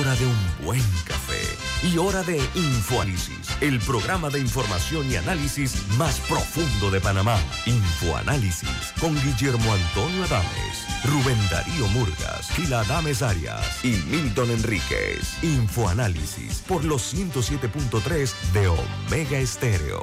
hora de un buen café y hora de Infoanálisis, el programa de información y análisis más profundo de Panamá. Infoanálisis con Guillermo Antonio Adames, Rubén Darío Murgas, Gila Adames Arias y Milton Enríquez. Infoanálisis por los 107.3 de Omega Estéreo.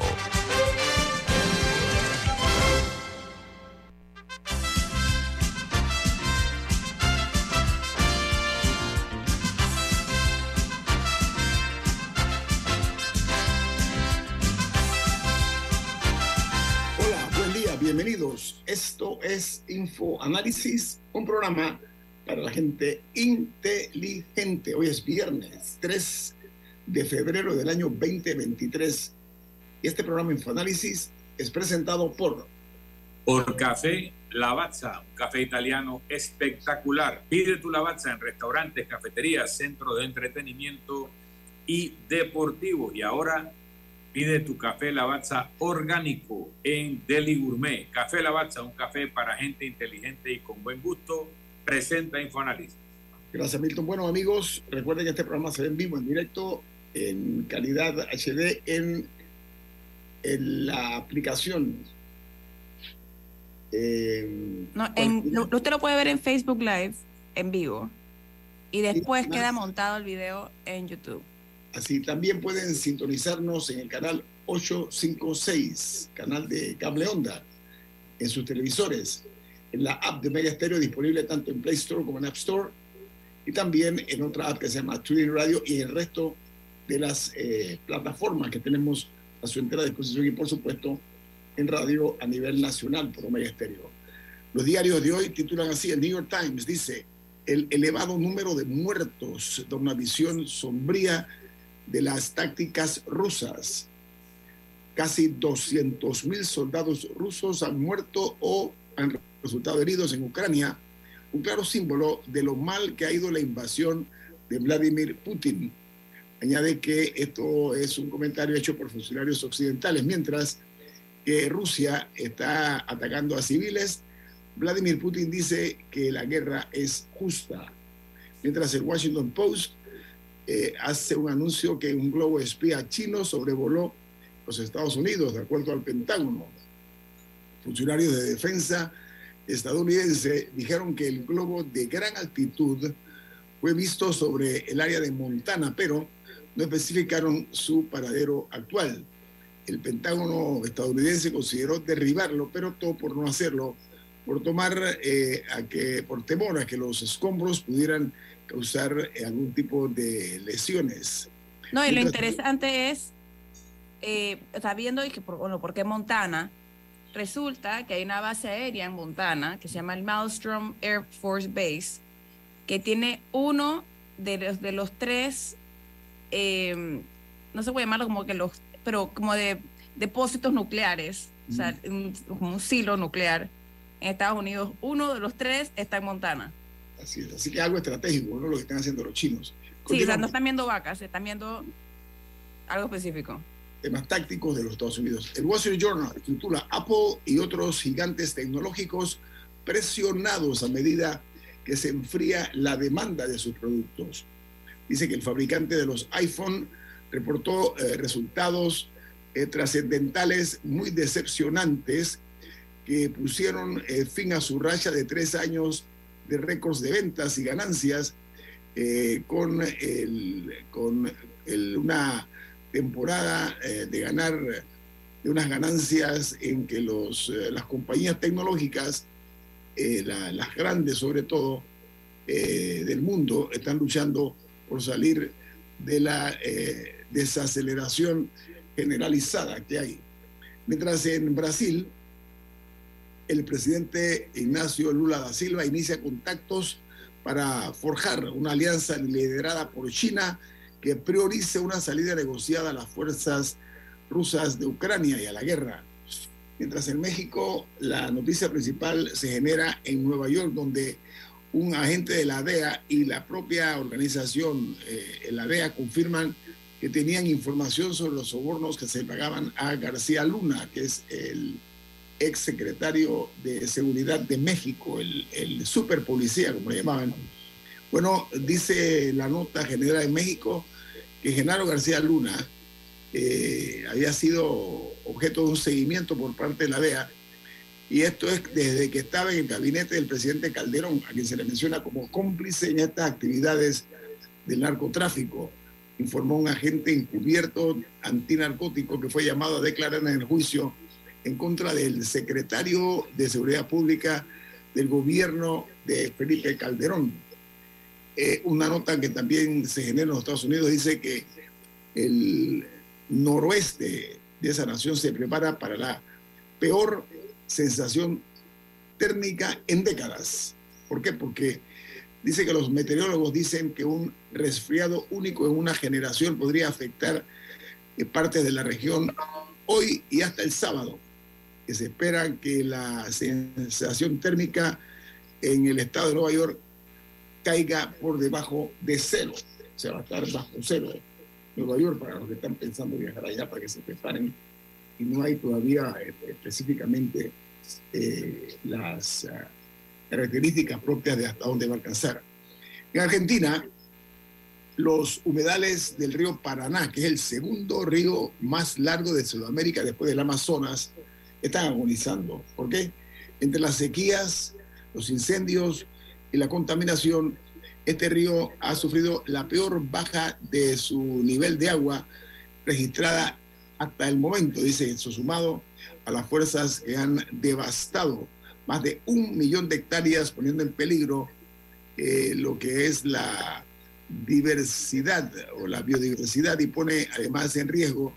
Es Info Análisis, un programa para la gente inteligente. Hoy es viernes 3 de febrero del año 2023 y este programa Infoanálisis es presentado por Por Café Lavazza, un café italiano espectacular. Pide tu Lavazza en restaurantes, cafeterías, centros de entretenimiento y deportivos. Y ahora pide tu café Lavazza orgánico en Deli Gourmet. Café Lavazza, un café para gente inteligente y con buen gusto. Presenta Infoanálisis. Gracias, Milton. Bueno, amigos, recuerden que este programa se ve en vivo, en directo, en calidad HD, en, en la aplicación. Eh, No, en- usted lo puede ver en Facebook Live en vivo y después queda montado el video en YouTube. Así también pueden sintonizarnos en el canal 856, canal de cable onda, en sus televisores, en la app de Mega Stereo disponible tanto en Play Store como en App Store, y también en otra app que se llama Twitter Radio y el resto de las eh, plataformas que tenemos a su entera disposición y por supuesto en radio a nivel nacional por Omega Stereo. Los diarios de hoy titulan así, el New York Times dice, el elevado número de muertos da una visión sombría de las tácticas rusas. Casi 200 mil soldados rusos han muerto o han resultado heridos en Ucrania, un claro símbolo de lo mal que ha ido la invasión de Vladimir Putin. Añade que esto es un comentario hecho por funcionarios occidentales, mientras que Rusia está atacando a civiles. Vladimir Putin dice que la guerra es justa, mientras el Washington Post eh, hace un anuncio que un globo espía chino sobrevoló los Estados Unidos, de acuerdo al Pentágono. Funcionarios de defensa estadounidense dijeron que el globo de gran altitud fue visto sobre el área de Montana, pero no especificaron su paradero actual. El Pentágono estadounidense consideró derribarlo, pero optó por no hacerlo, por tomar eh, a que, por temor a que los escombros pudieran causar eh, algún tipo de lesiones. No, y lo interesante es, eh, sabiendo y que, por, bueno, porque Montana, resulta que hay una base aérea en Montana que se llama el Maelstrom Air Force Base, que tiene uno de los, de los tres, eh, no se puede llamarlo como que los, pero como de depósitos nucleares, o sea, un silo nuclear en Estados Unidos. Uno de los tres está en Montana. Así es, así que algo estratégico, ¿no? Lo que están haciendo los chinos. Sí, o sea, no están viendo vacas, están viendo algo específico. temas tácticos de los Estados Unidos. El Wall Street Journal titula Apple y otros gigantes tecnológicos presionados a medida que se enfría la demanda de sus productos. Dice que el fabricante de los iPhone reportó eh, resultados eh, trascendentales muy decepcionantes que pusieron eh, fin a su racha de tres años de récords de ventas y ganancias eh, con, el- con el- una temporada eh, de ganar de unas ganancias en que los, eh, las compañías tecnológicas, la- las grandes sobre todo, del mundo, están luchando por salir de la desaceleración generalizada que hay. Mientras en Brasil, el presidente Ignacio Lula da Silva inicia contactos para forjar una alianza liderada por China que priorice una salida negociada a las fuerzas rusas de Ucrania y a la guerra. Mientras en México la noticia principal se genera en Nueva York, donde un agente de la DEA y la propia organización, eh, la DEA, confirman que tenían información sobre los sobornos que se pagaban a García Luna, que es el ex secretario de Seguridad de México, el, el super policía, como le llamaban. Bueno, dice la nota general de México que Genaro García Luna eh, había sido objeto de un seguimiento por parte de la DEA, y esto es desde que estaba en el gabinete del presidente Calderón, a quien se le menciona como cómplice en estas actividades del narcotráfico informó un agente encubierto antinarcótico que fue llamado a declarar en el juicio en contra del secretario de Seguridad Pública del gobierno de Felipe Calderón. Eh, una nota que también se genera en los Estados Unidos dice que el noroeste de esa nación se prepara para la peor sensación térmica en décadas. ¿Por qué? Porque Dice que los meteorólogos dicen que un resfriado único en una generación podría afectar eh, partes de la región hoy y hasta el sábado. Que se espera que la sensación térmica en el estado de Nueva York caiga por debajo de cero. O sea, va a estar bajo cero. Nueva York, para los que están pensando viajar allá, para que se preparen. Y no hay todavía eh, específicamente eh, las características propias de hasta dónde va a alcanzar. En Argentina, los humedales del río Paraná, que es el segundo río más largo de Sudamérica después del Amazonas, están agonizando. ¿Por qué? Entre las sequías, los incendios y la contaminación, este río ha sufrido la peor baja de su nivel de agua registrada hasta el momento, dice eso, sumado a las fuerzas que han devastado más de un millón de hectáreas, poniendo en peligro eh, lo que es la diversidad o la biodiversidad y pone además en riesgo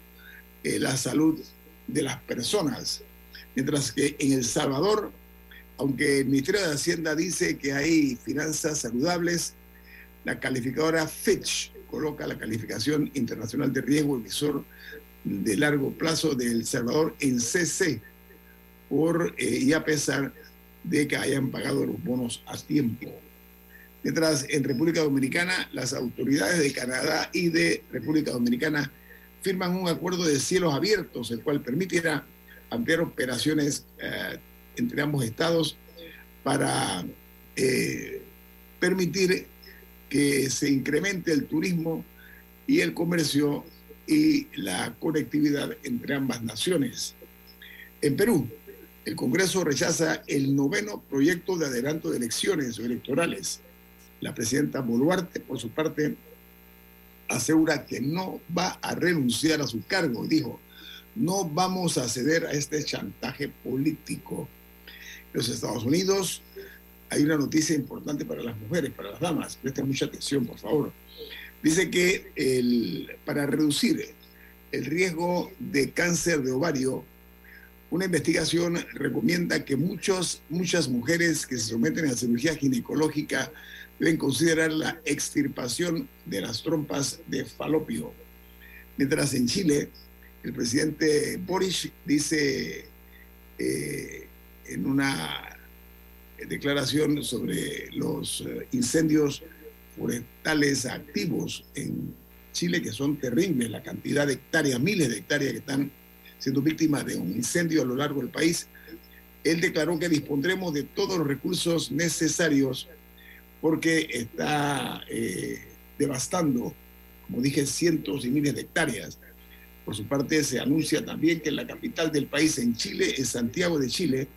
eh, la salud de las personas. Mientras que en El Salvador, aunque el Ministerio de Hacienda dice que hay finanzas saludables, la calificadora Fitch coloca la calificación internacional de riesgo emisor de largo plazo de El Salvador en CC por, eh, y a pesar de que hayan pagado los bonos a tiempo. Mientras en República Dominicana, las autoridades de Canadá y de República Dominicana firman un acuerdo de cielos abiertos, el cual permitirá ampliar operaciones eh, entre ambos estados para eh, permitir que se incremente el turismo y el comercio y la conectividad entre ambas naciones. En Perú, el Congreso rechaza el noveno proyecto de adelanto de elecciones o electorales. La presidenta Boluarte, por su parte, asegura que no va a renunciar a su cargo. Dijo, no vamos a ceder a este chantaje político. En los Estados Unidos hay una noticia importante para las mujeres, para las damas. Presten mucha atención, por favor. Dice que el, para reducir el riesgo de cáncer de ovario, una investigación recomienda que muchos, muchas mujeres que se someten a cirugía ginecológica deben considerar la extirpación de las trompas de falopio. Mientras en Chile, el presidente Boris dice eh, en una declaración sobre los eh, incendios forestales activos en Chile, que son terribles, la cantidad de hectáreas, miles de hectáreas que están siendo víctima de un incendio a lo largo del país, él declaró que dispondremos de todos los recursos necesarios porque está eh, devastando, como dije, cientos y miles de hectáreas. Por su parte, se anuncia también que la capital del país, en Chile, en Santiago de Chile,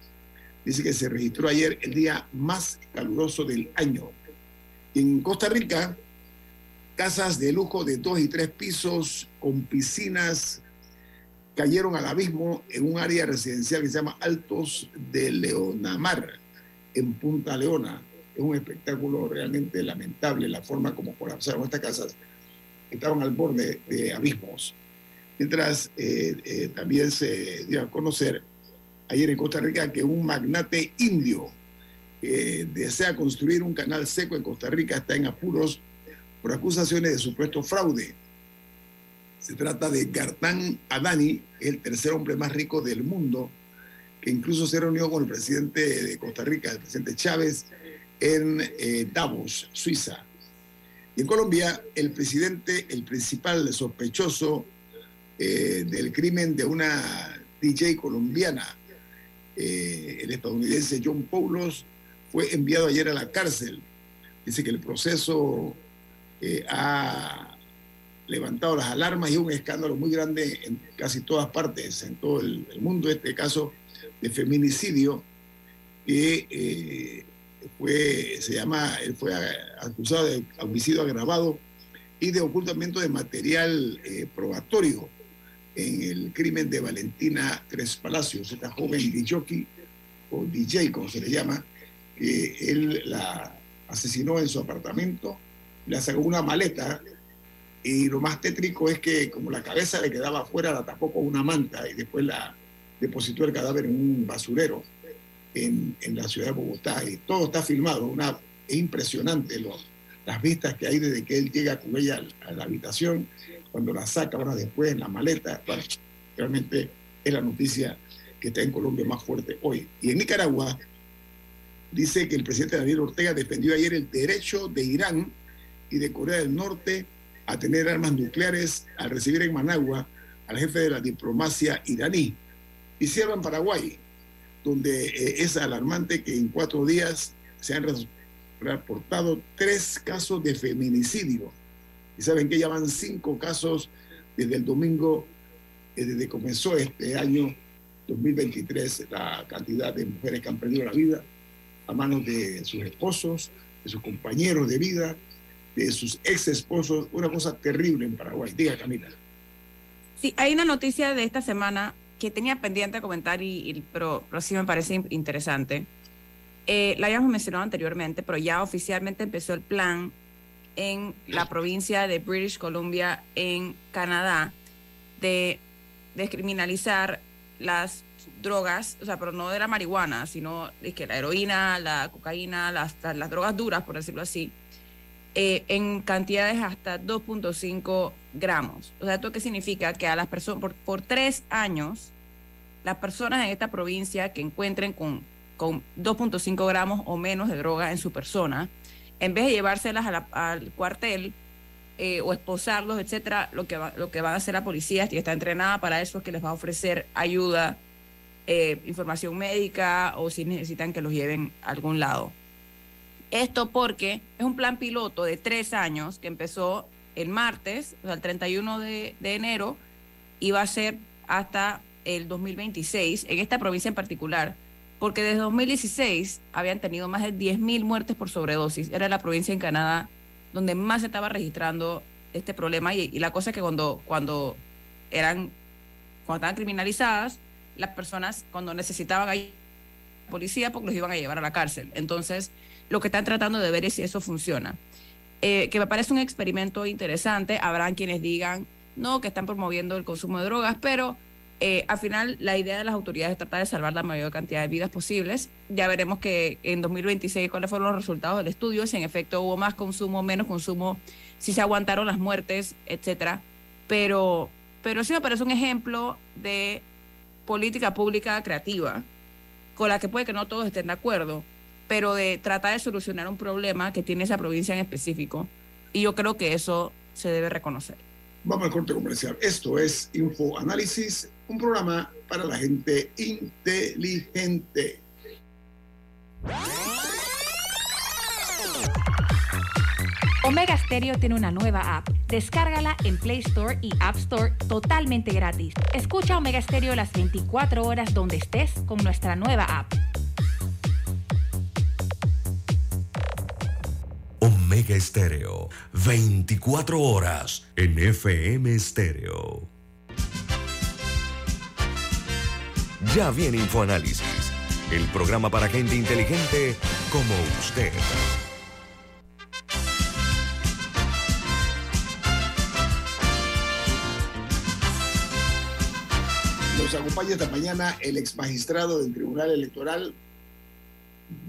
dice que se registró ayer el día más caluroso del año. En Costa Rica, casas de lujo de dos y tres pisos con piscinas cayeron al abismo en un área residencial que se llama Altos de Leonamar, en Punta Leona. Es un espectáculo realmente lamentable la forma como colapsaron estas casas. Estaban al borde de abismos. Mientras eh, eh, también se dio a conocer ayer en Costa Rica que un magnate indio que desea construir un canal seco en Costa Rica está en apuros por acusaciones de supuesto fraude Se trata de Gartán Adani, el tercer hombre más rico del mundo, que incluso se reunió con el presidente de Costa Rica, el presidente Chávez, en eh, Davos, Suiza. Y en Colombia, el presidente, el principal sospechoso eh, del crimen de una DJ colombiana, eh, el estadounidense John Paulos, fue enviado ayer a la cárcel. Dice que el proceso eh, ha levantado las alarmas y un escándalo muy grande en casi todas partes, en todo el, mundo, este caso de feminicidio, que fue, se llama, él fue acusado de homicidio agravado y de ocultamiento de material probatorio en el crimen de Valentina Tres Palacios, esta joven DJ o DJ, como se le llama, que él la asesinó en su apartamento, le sacó una maleta y lo más tétrico es que como la cabeza le quedaba afuera, la tapó con una manta y después la depositó el cadáver en un basurero en, en la ciudad de Bogotá. Y todo está filmado, una, es impresionante los, las vistas que hay desde que él llega con ella a la habitación, cuando la saca ahora después en la maleta, realmente es la noticia que está en Colombia más fuerte hoy. Y en Nicaragua dice que el presidente Daniel Ortega defendió ayer el derecho de Irán y de Corea del Norte a tener armas nucleares al recibir en Managua al jefe de la diplomacia iraní. Y cierra en Paraguay, donde eh, es alarmante que en cuatro días se han reportado tres casos de feminicidio. Y saben que ya van cinco casos desde el domingo, eh, desde que comenzó este año 2023, la cantidad de mujeres que han perdido la vida a manos de sus esposos, de sus compañeros de vida, de sus ex esposos. Una cosa terrible en Paraguay. Diga, Camila. Sí, hay una noticia de esta semana que tenía pendiente de comentar, y, pero, sí me parece in- interesante. Eh, la habíamos mencionado anteriormente, pero ya oficialmente empezó el plan en la provincia de British Columbia, en Canadá, de descriminalizar las drogas, o sea, pero no de la marihuana, sino de que la heroína, la cocaína, las, las, las drogas duras, por decirlo así, eh, en cantidades hasta 2.5 gramos. O sea, ¿esto qué significa? Que a las personas, por, por tres años, las personas en esta provincia que encuentren con, con 2.5 gramos o menos de droga en su persona, en vez de llevárselas a la- al cuartel eh, o esposarlos, etcétera, lo que, va, lo que van a hacer la policía, y está entrenada para eso, es que les va a ofrecer ayuda, eh, información médica o si necesitan que los lleven a algún lado. Esto porque es un plan piloto de tres años que empezó el martes, o sea, el 31 de, de enero, y va a ser hasta el 2026, en esta provincia en particular, porque desde 2016 habían tenido más de 10.000 muertes por sobredosis. Era la provincia en Canadá donde más se estaba registrando este problema y, la cosa es que cuando, cuando eran, cuando estaban criminalizadas, las personas cuando necesitaban ahí policía porque los iban a llevar a la cárcel. Entonces, lo que están tratando de ver es si eso funciona. Eh, que me parece un experimento interesante. Habrán quienes digan, no, que están promoviendo el consumo de drogas, pero eh, al final la idea de las autoridades es tratar de salvar la mayor cantidad de vidas posibles. Ya veremos que en 2026 cuáles fueron los resultados del estudio, si en efecto hubo más consumo, menos consumo, si se aguantaron las muertes, etcétera. Pero, pero sí me parece un ejemplo de política pública creativa, con la que puede que no todos estén de acuerdo, pero de tratar de solucionar un problema que tiene esa provincia en específico. Y yo creo que eso se debe reconocer. Vamos al corte comercial. Esto es Info Análisis, un programa para la gente inteligente. Omega Stereo tiene una nueva app. Descárgala en Play Store y App Store totalmente gratis. Escucha Omega Stereo las 24 horas donde estés con nuestra nueva app. Omega Estéreo, 24 horas en FM Estéreo. Ya viene InfoAnálisis, el programa para gente inteligente como usted. Nos acompaña esta mañana el ex magistrado del Tribunal Electoral,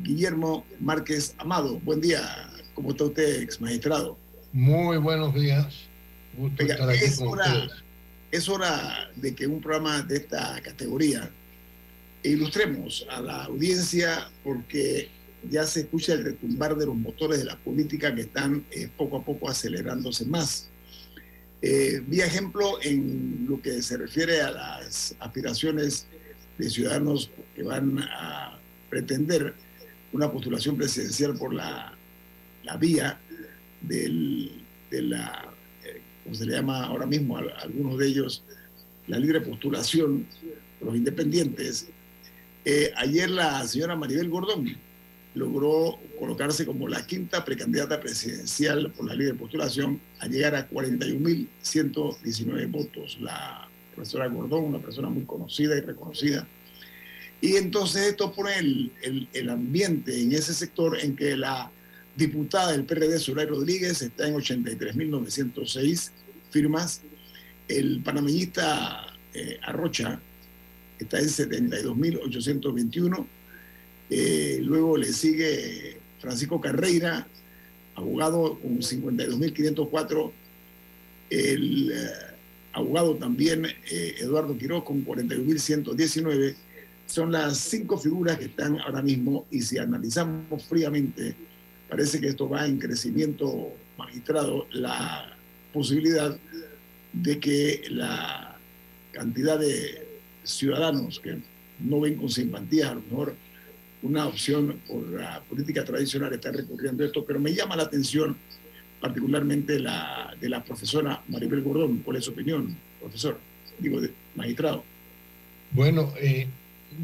Guillermo Márquez Amado. Buen día. ¿Cómo está usted, ex magistrado? Muy buenos días. Gusto Oiga, estar aquí es con hora, ustedes. es hora de que un programa de esta categoría ilustremos a la audiencia porque ya se escucha el retumbar de los motores de la política que están eh, poco a poco acelerándose más. Eh, vi ejemplo en lo que se refiere a las aspiraciones de ciudadanos que van a pretender una postulación presidencial por la, vía de la, eh, como se le llama ahora mismo a algunos de ellos, la libre postulación, los independientes. Eh, ayer la señora Maribel Gordón logró colocarse como la quinta precandidata presidencial por la libre postulación a llegar a 41.119 votos. La profesora Gordón, una persona muy conocida y reconocida. Y entonces esto pone el, el, el ambiente en ese sector en que la diputada del PRD, Zulay Rodríguez, está en 83.906 firmas. El panameñista eh, Arrocha está en 72.821. Eh, luego le sigue Francisco Carreira, abogado con 52.504. El eh, abogado también eh, Eduardo Quiroz con 41.119. Son las cinco figuras que están ahora mismo y si analizamos fríamente, parece que esto va en crecimiento magistrado, la posibilidad de que la cantidad de ciudadanos que no ven con simpatía a lo mejor una opción por la política tradicional está recurriendo a esto, pero me llama la atención particularmente la de la profesora Maribel Gordón. ¿Cuál es su opinión, profesor? Digo, magistrado. Bueno, eh,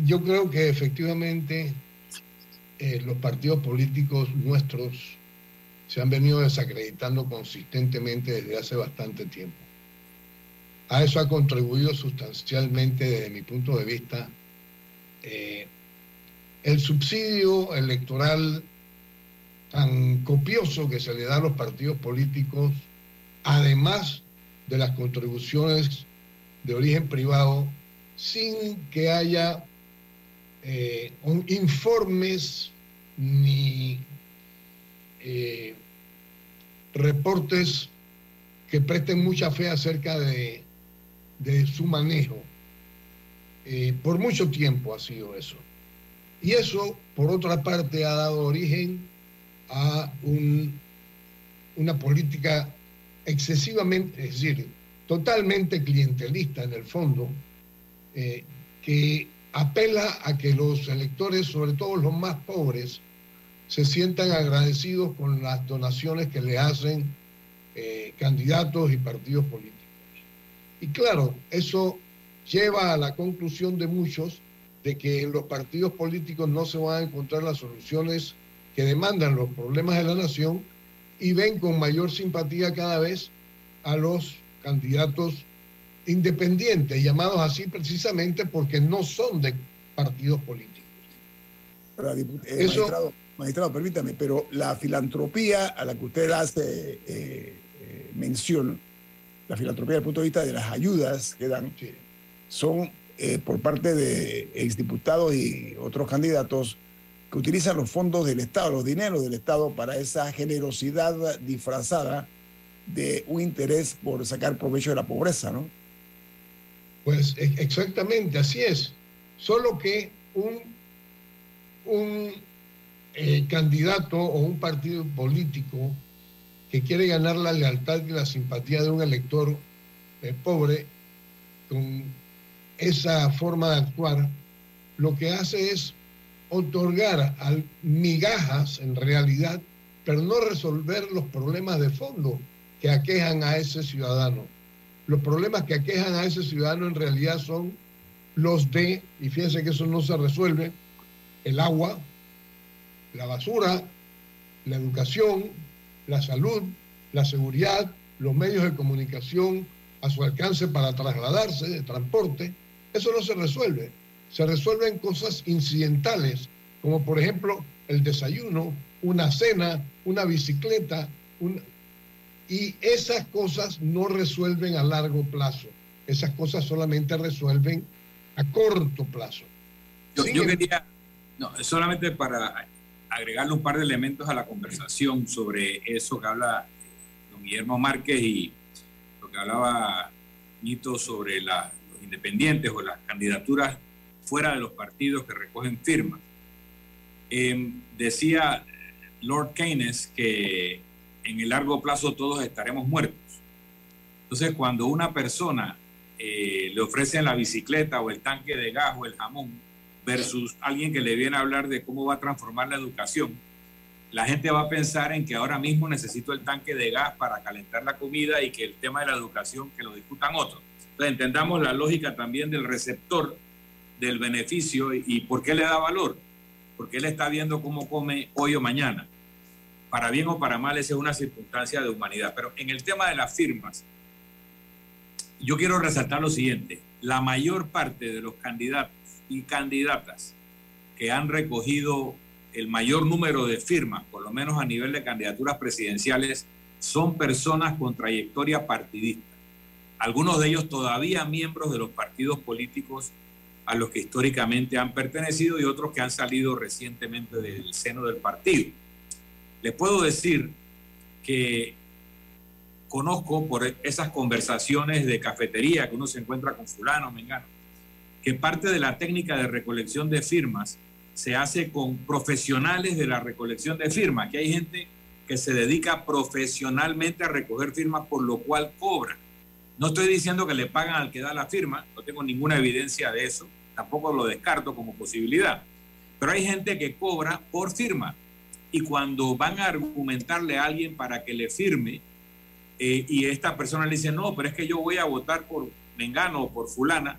yo creo que efectivamente eh, los partidos políticos nuestros se han venido desacreditando consistentemente desde hace bastante tiempo. A eso ha contribuido sustancialmente desde mi punto de vista eh, el subsidio electoral tan copioso que se le da a los partidos políticos, además de las contribuciones de origen privado, sin que haya eh, informes ni eh, reportes que presten mucha fe acerca de, de su manejo. Eh, por mucho tiempo ha sido eso. Y eso, por otra parte, ha dado origen a un, una política excesivamente, es decir, totalmente clientelista en el fondo, eh, que apela a que los electores, sobre todo los más pobres, se sientan agradecidos con las donaciones que le hacen eh, candidatos y partidos políticos. Y claro, eso lleva a la conclusión de muchos de que en los partidos políticos no se van a encontrar las soluciones que demandan los problemas de la nación y ven con mayor simpatía cada vez a los candidatos independientes, llamados así precisamente porque no son de partidos políticos. Eh, Eso, magistrado, magistrado, permítame, pero la filantropía a la que usted hace eh, eh, mención, la filantropía desde el punto de vista de las ayudas que dan, sí. son eh, por parte de exdiputados y otros candidatos que utilizan los fondos del Estado, los dineros del Estado para esa generosidad disfrazada de un interés por sacar provecho de la pobreza, ¿no? Pues exactamente, así es. Solo que un, un eh, candidato o un partido político que quiere ganar la lealtad y la simpatía de un elector eh, pobre con esa forma de actuar, lo que hace es otorgar migajas en realidad, pero no resolver los problemas de fondo que aquejan a ese ciudadano. Los problemas que aquejan a ese ciudadano en realidad son los de, y fíjense que eso no se resuelve, el agua, la basura, la educación, la salud, la seguridad, los medios de comunicación a su alcance para trasladarse, de transporte. Eso no se resuelve. Se resuelven cosas incidentales, como por ejemplo el desayuno, una cena, una bicicleta, un... y esas cosas no resuelven a largo plazo. Esas cosas solamente resuelven a corto plazo. Yo, yo quería, no, solamente para agregarle un par de elementos a la conversación sobre eso que habla don Guillermo Márquez y lo que hablaba mito sobre la, los independientes o las candidaturas fuera de los partidos que recogen firmas. Eh, decía Lord Keynes que en el largo plazo todos estaremos muertos. Entonces, cuando una persona eh, le ofrecen la bicicleta o el tanque de gas o el jamón versus alguien que le viene a hablar de cómo va a transformar la educación, la gente va a pensar en que ahora mismo necesito el tanque de gas para calentar la comida y que el tema de la educación que lo discutan otros. Entonces entendamos la lógica también del receptor del beneficio y, y por qué le da valor, porque él está viendo cómo come hoy o mañana. Para bien o para mal, esa es una circunstancia de humanidad. Pero en el tema de las firmas, yo quiero resaltar lo siguiente. La mayor parte de los candidatos y candidatas que han recogido el mayor número de firmas, por lo menos a nivel de candidaturas presidenciales, son personas con trayectoria partidista. Algunos de ellos todavía miembros de los partidos políticos a los que históricamente han pertenecido y otros que han salido recientemente del seno del partido. Les puedo decir que conozco por esas conversaciones de cafetería que uno se encuentra con fulano, mengano, que parte de la técnica de recolección de firmas se hace con profesionales de la recolección de firmas, que hay gente que se dedica profesionalmente a recoger firmas, por lo cual cobra. No estoy diciendo que le pagan al que da la firma, no tengo ninguna evidencia de eso, tampoco lo descarto como posibilidad, pero hay gente que cobra por firma y cuando van a argumentarle a alguien para que le firme eh, y esta persona le dice, no, pero es que yo voy a votar por Mengano o por fulana,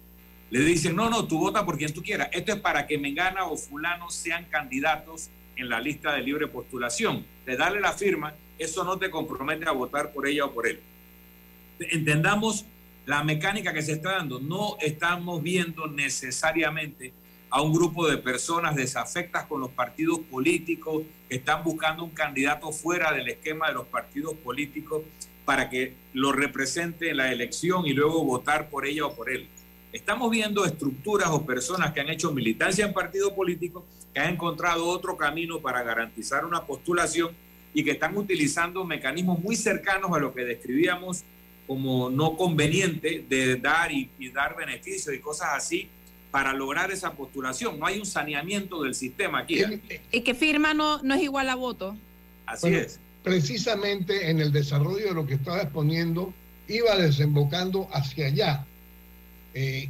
le dicen, no, no, tú vota por quien tú quieras. Esto es para que Mengana o fulano sean candidatos en la lista de libre postulación. De darle la firma, eso no te compromete a votar por ella o por él. Entendamos la mecánica que se está dando. No estamos viendo necesariamente a un grupo de personas desafectas con los partidos políticos que están buscando un candidato fuera del esquema de los partidos políticos para que lo represente en la elección y luego votar por ella o por él. Estamos viendo estructuras o personas que han hecho militancia en partido político, que han encontrado otro camino para garantizar una postulación y que están utilizando mecanismos muy cercanos a lo que describíamos como no conveniente de dar y, y dar beneficios y cosas así para lograr esa postulación. No hay un saneamiento del sistema aquí. Y que firma no, no es igual a voto. Así Bueno, es. precisamente en el desarrollo de lo que estaba exponiendo, iba desembocando hacia allá. Eh,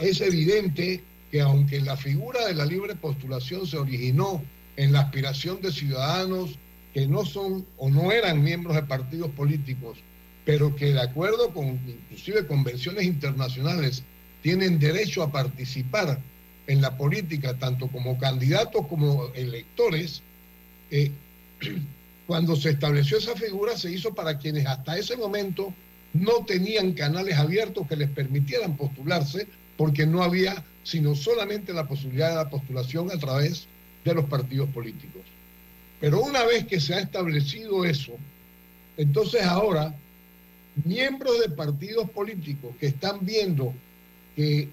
es evidente que aunque la figura de la libre postulación se originó en la aspiración de ciudadanos que no son o no eran miembros de partidos políticos, pero que de acuerdo con inclusive convenciones internacionales tienen derecho a participar en la política, tanto como candidatos como electores, eh, cuando se estableció esa figura se hizo para quienes hasta ese momento no tenían canales abiertos que les permitieran postularse porque no había sino solamente la posibilidad de la postulación a través de los partidos políticos. Pero una vez que se ha establecido eso, entonces ahora miembros de partidos políticos que están viendo que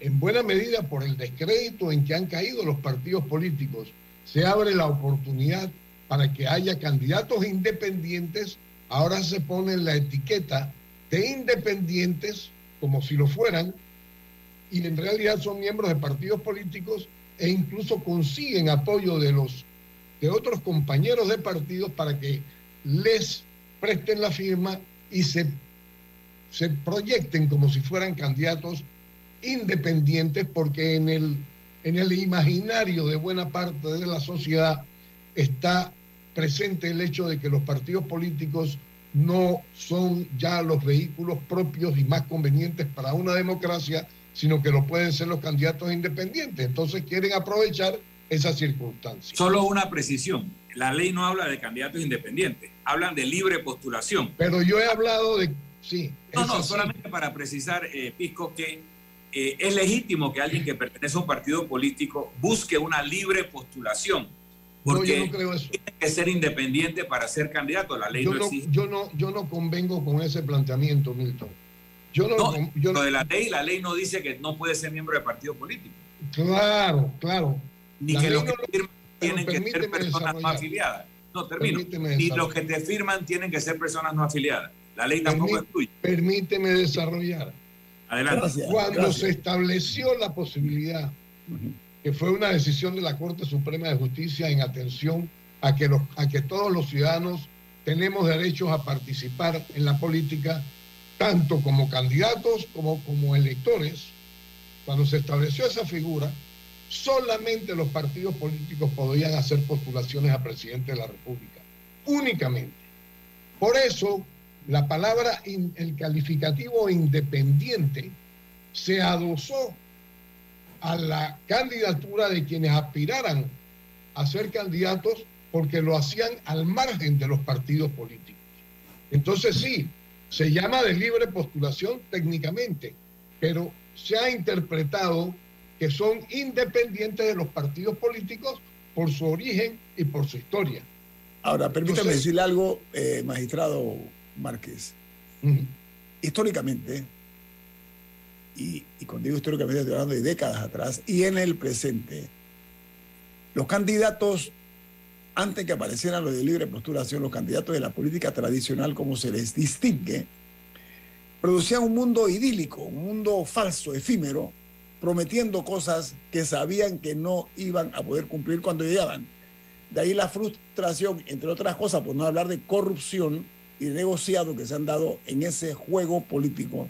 en buena medida por el descrédito en que han caído los partidos políticos, se abre la oportunidad para que haya candidatos independientes, ahora se pone la etiqueta de independientes como si lo fueran, y en realidad son miembros de partidos políticos e incluso consiguen apoyo de los de otros compañeros de partidos para que les presten la firma y se, se proyecten como si fueran candidatos independientes porque en el, en el imaginario de buena parte de la sociedad está presente el hecho de que los partidos políticos no son ya los vehículos propios y más convenientes para una democracia, sino que lo pueden ser los candidatos independientes. Entonces quieren aprovechar esa circunstancia. Solo una precisión. La ley no habla de candidatos independientes, hablan de libre postulación. Pero yo he hablado de... Sí. No, no, así. solamente para precisar, eh, Pisco, que eh, es legítimo que alguien que pertenece a un partido político busque una libre postulación, No, porque yo no creo eso. tiene que ser independiente para ser candidato. La ley Yo no, no, existe. yo, no, yo no convengo con ese planteamiento, Milton. Yo no, No, con- yo Lo de la ley, la ley no dice que no puede ser miembro de partido político, claro, claro. ni La que los que firman tienen que ser personas no afiliadas. No, termino. Ni los que te firman tienen que ser personas no afiliadas. La ley tampoco Permí- es tuya. Permíteme desarrollar. Adelante. Gracias. Cuando gracias. se estableció la posibilidad, que fue una decisión de la Corte Suprema de Justicia en atención a que, a que todos los ciudadanos tenemos derechos a participar en la política, tanto como candidatos como como electores, cuando se estableció esa figura, solamente los partidos políticos podían hacer postulaciones a presidente de la República, únicamente. Por eso, la palabra, el calificativo independiente, se adosó a la candidatura de quienes aspiraran a ser candidatos porque lo hacían al margen de los partidos políticos. Entonces sí, se llama de libre postulación técnicamente, pero se ha interpretado que son independientes de los partidos políticos por su origen y por su historia. Ahora, permítame Entonces- decirle algo, eh, magistrado Márquez. Históricamente, y, y digo históricamente estoy hablando de décadas atrás, y en el presente, los candidatos, antes que aparecieran los de libre postulación, los candidatos de la política tradicional, como se les distingue, producían un mundo idílico, un mundo falso, efímero, prometiendo cosas que sabían que no iban a poder cumplir cuando llegaban. De ahí la frustración, entre otras cosas, por no hablar de corrupción y de negociado que se han dado en ese juego político.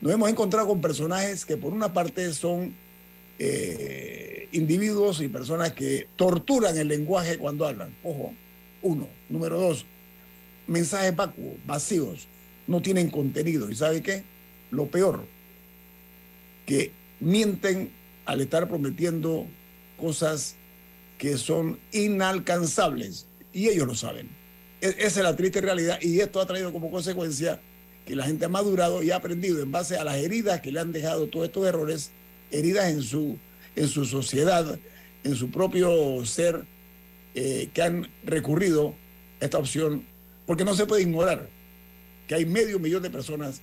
Nos hemos encontrado con personajes que por una parte son eh, individuos y personas que torturan el lenguaje cuando hablan. Ojo, uno. Número dos, mensajes vacuos, vacíos, no tienen contenido. ¿Y sabe qué? Lo peor, que mienten al estar prometiendo cosas que son inalcanzables y ellos lo saben. E- Esa es la triste realidad y esto ha traído como consecuencia que la gente ha madurado y ha aprendido en base a las heridas que le han dejado todos estos errores, heridas en su, en su sociedad, en su propio ser, eh, que han recurrido a esta opción, porque no se puede ignorar que hay medio millón de personas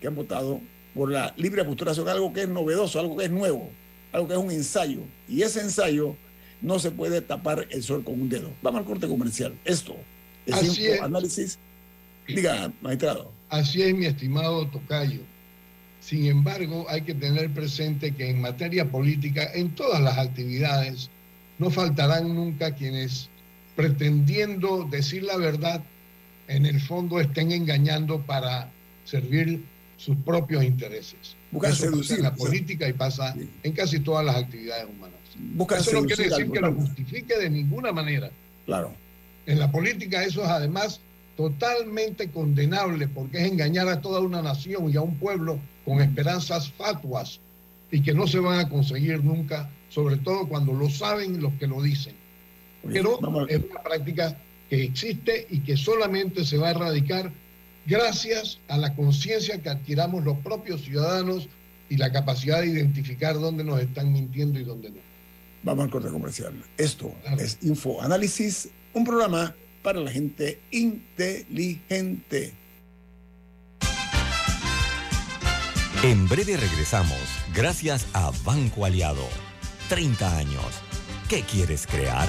que han votado por la libre postulación, algo que es novedoso, algo que es nuevo, algo que es un ensayo. Y ese ensayo no se puede tapar el sol con un dedo. Vamos al corte comercial. Esto es Así es. análisis. Diga, magistrado. Así es, mi estimado Tocayo. Sin embargo, hay que tener presente que en materia política, en todas las actividades, no faltarán nunca quienes, pretendiendo decir la verdad, en el fondo estén engañando para servir sus propios intereses. Buscan Eso pasa seducir, en la política y pasa Sí. en casi todas las actividades humanas. Buscan Eso no quiere decir que lo justifique de ninguna manera. Claro. En la política eso es además totalmente condenable porque es engañar a toda una nación y a un pueblo con esperanzas fatuas y que no se van a conseguir nunca, sobre todo cuando lo saben los que lo dicen. Pero es una práctica que existe y que solamente se va a erradicar gracias a la conciencia que adquiramos los propios ciudadanos y la capacidad de identificar dónde nos están mintiendo y dónde no. Vamos al corte comercial. Esto Claro. es Info Análisis, un programa para la gente inteligente. En breve regresamos, gracias a Banco Aliado. 30 años. ¿Qué quieres crear?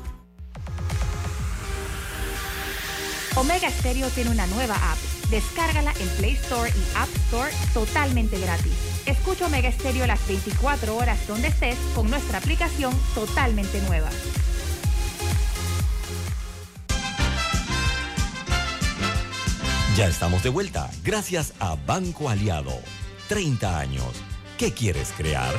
Omega Stereo tiene una nueva app. Descárgala en Play Store y App Store totalmente gratis. Escucha Omega Stereo las 24 horas donde estés con nuestra aplicación totalmente nueva. Ya estamos de vuelta, gracias a Banco Aliado. 30 años. ¿Qué quieres crear?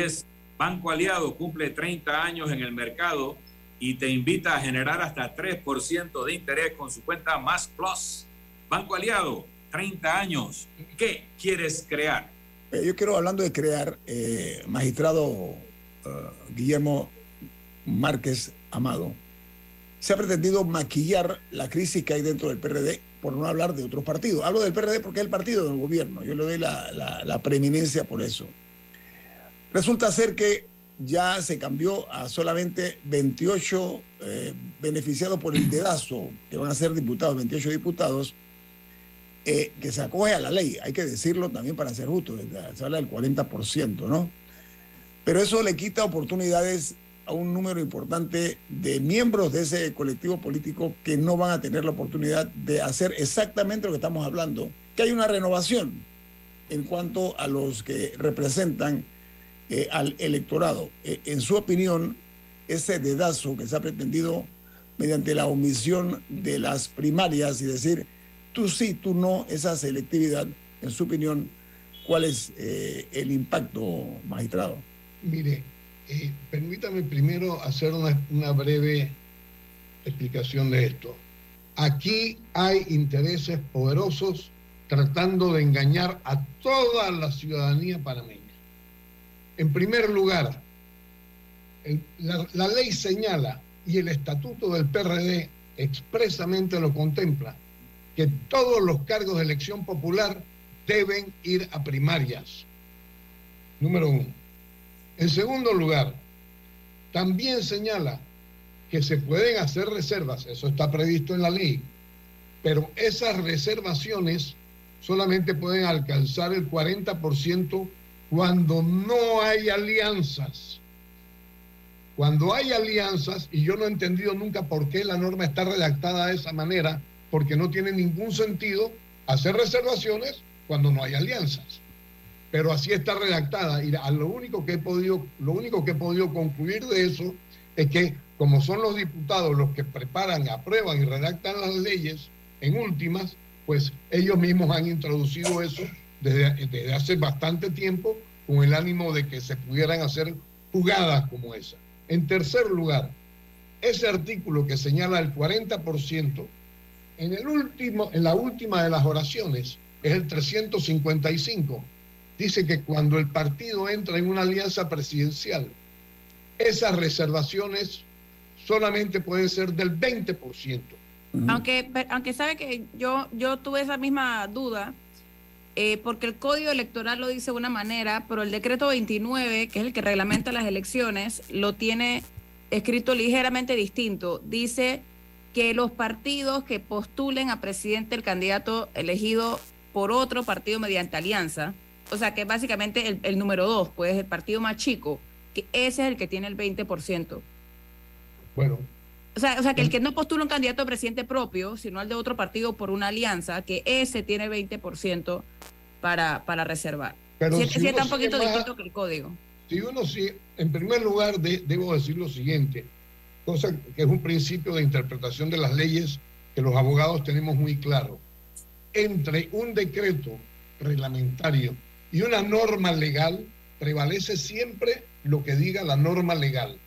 Es, Banco Aliado cumple 30 años en el mercado y te invita a generar hasta 3% de interés con su cuenta Más Plus. Banco Aliado, 30 años. ¿Qué quieres crear? Eh, yo quiero, hablando de crear, eh, magistrado eh, Guillermo Márquez Amado, se ha pretendido maquillar la crisis que hay dentro del PRD, por no hablar de otros partidos. Hablo del PRD porque es el partido del gobierno, yo le doy la preeminencia por eso. Resulta ser que ya se cambió a solamente 28 eh, beneficiados por el dedazo, que van a ser diputados, 28 diputados, eh, que se acoge a la ley, hay que decirlo también para ser justo, se habla del 40%, ¿no? Pero eso le quita oportunidades a un número importante de miembros de ese colectivo político que no van a tener la oportunidad de hacer exactamente lo que estamos hablando, que hay una renovación en cuanto a los que representan eh, al electorado. Eh, en su opinión, ese dedazo que se ha pretendido mediante la omisión de las primarias y decir tú sí, tú no, esa selectividad, en su opinión, ¿cuál es eh, el impacto, magistrado? Mire, permítame primero hacer una, una breve explicación de esto. Aquí hay intereses poderosos tratando de engañar a toda la ciudadanía panameña. En primer lugar, la, la ley señala y el estatuto del PRD expresamente lo contempla, que todos los cargos de elección popular deben ir a primarias. Número uno. En segundo lugar, también señala que se pueden hacer reservas, eso está previsto en la ley, pero esas reservaciones solamente pueden alcanzar el 40% cuando no hay alianzas. Cuando hay alianzas, y yo no he entendido nunca por qué la norma está redactada de esa manera, porque no tiene ningún sentido hacer reservaciones cuando no hay alianzas pero así está redactada y a lo único que he podido lo único que he podido concluir de eso es que como son los diputados los que preparan, aprueban y redactan las leyes en últimas, pues ellos mismos han introducido eso desde, hace bastante tiempo con el ánimo de que se pudieran hacer jugadas como esa. En tercer lugar, ese artículo que señala el 40%, en, el último, en la última de las oraciones, es el 355 dice que cuando el partido entra en una alianza presidencial, esas reservaciones solamente pueden ser del 20%. Aunque, aunque sabe que yo, yo tuve esa misma duda, eh, porque el código electoral lo dice de una manera, pero el decreto 29, que es el que reglamenta las elecciones, lo tiene escrito ligeramente distinto. Dice que los partidos que postulen a presidente el candidato elegido por otro partido mediante alianza, o sea que básicamente el, número dos, pues el partido más chico, que ese es el que tiene el 20%. Bueno, O sea, o sea, que el que no postula un candidato a presidente propio, sino al de otro partido por una alianza, que ese tiene 20% para, para reservar. Pero si uno está un poquito distinto que el código. si uno sí, en primer lugar de- debo decir lo siguiente, cosa que es un principio de interpretación de las leyes que los abogados tenemos muy claro. Entre un decreto reglamentario y una norma legal prevalece siempre lo que diga la norma legal.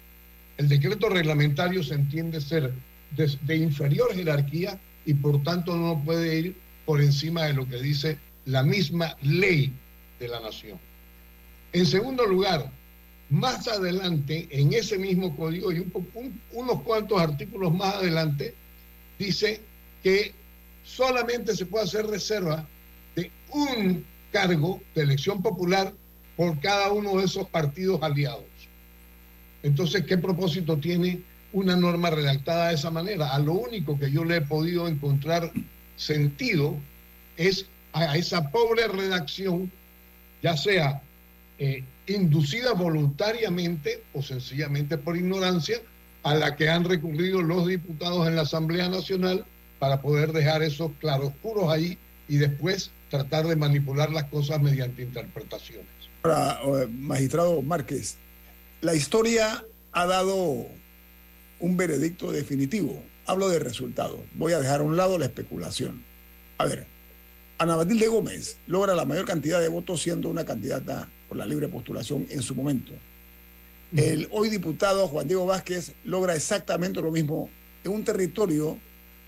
El decreto reglamentario se entiende ser de, inferior jerarquía y por tanto no puede ir por encima de lo que dice la misma ley de la nación. En segundo lugar, más adelante, en ese mismo código y un un- unos cuantos artículos más adelante, dice que solamente se puede hacer reserva de un cargo de elección popular por cada uno de esos partidos aliados. Entonces, ¿qué propósito tiene una norma redactada de esa manera? A lo único que yo le he podido encontrar sentido es a esa pobre redacción, ya sea eh, inducida voluntariamente o sencillamente por ignorancia, a la que han recurrido los diputados en la Asamblea Nacional para poder dejar esos claroscuros ahí y después tratar de manipular las cosas mediante interpretaciones. Eh, magistrado Márquez, la historia ha dado un veredicto definitivo. Hablo de resultados. Voy a dejar a un lado la especulación. A ver, Ana Matilde Gómez logra la mayor cantidad de votos siendo una candidata por la libre postulación en su momento. El hoy diputado Juan Diego Vázquez logra exactamente lo mismo en un territorio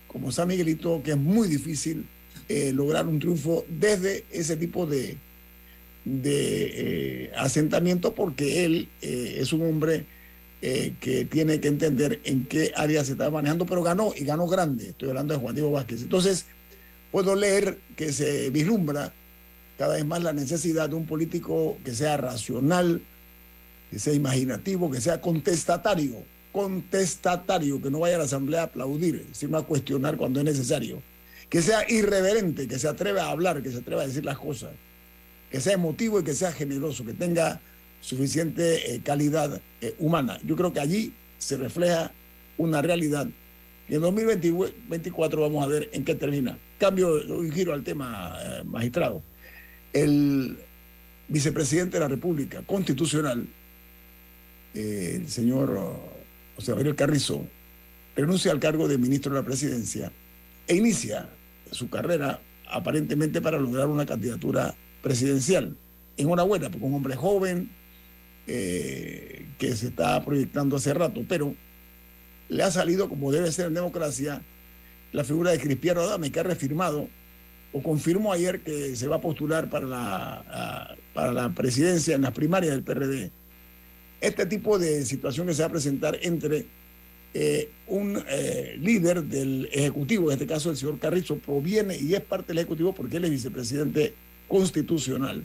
como San Miguelito, que es muy difícil eh, lograr un triunfo desde ese tipo de, de eh, asentamiento, porque él eh, es un hombre eh, que tiene que entender en qué área se está manejando, pero ganó y ganó grande. Estoy hablando de Juan Diego Vázquez. Entonces, puedo leer que se vislumbra cada vez más la necesidad de un político que sea racional, que sea imaginativo, que sea contestatario, contestatario, que no vaya a la asamblea a aplaudir, sino a cuestionar cuando es necesario, que sea irreverente, que se atreva a hablar, que se atreva a decir las cosas, que sea emotivo y que sea generoso, que tenga suficiente eh, calidad eh, humana. Yo creo que allí se refleja una realidad y en 2024 vamos a ver en qué termina. Cambio un giro al tema, eh, magistrado. El vicepresidente de la República Constitucional, el señor José Gabriel Carrizo, renuncia al cargo de ministro de la Presidencia e inicia su carrera aparentemente para lograr una candidatura presidencial. Enhorabuena, porque un hombre joven eh, que se está proyectando hace rato, pero le ha salido, como debe ser en democracia, la figura de Cristiano Adame, que ha refirmado o confirmó ayer que se va a postular para la, para la presidencia en las primarias del PRD. Este tipo de situación que se va a presentar entre eh, un eh, líder del Ejecutivo, en este caso el señor Carrizo, proviene y es parte del Ejecutivo porque él es vicepresidente constitucional,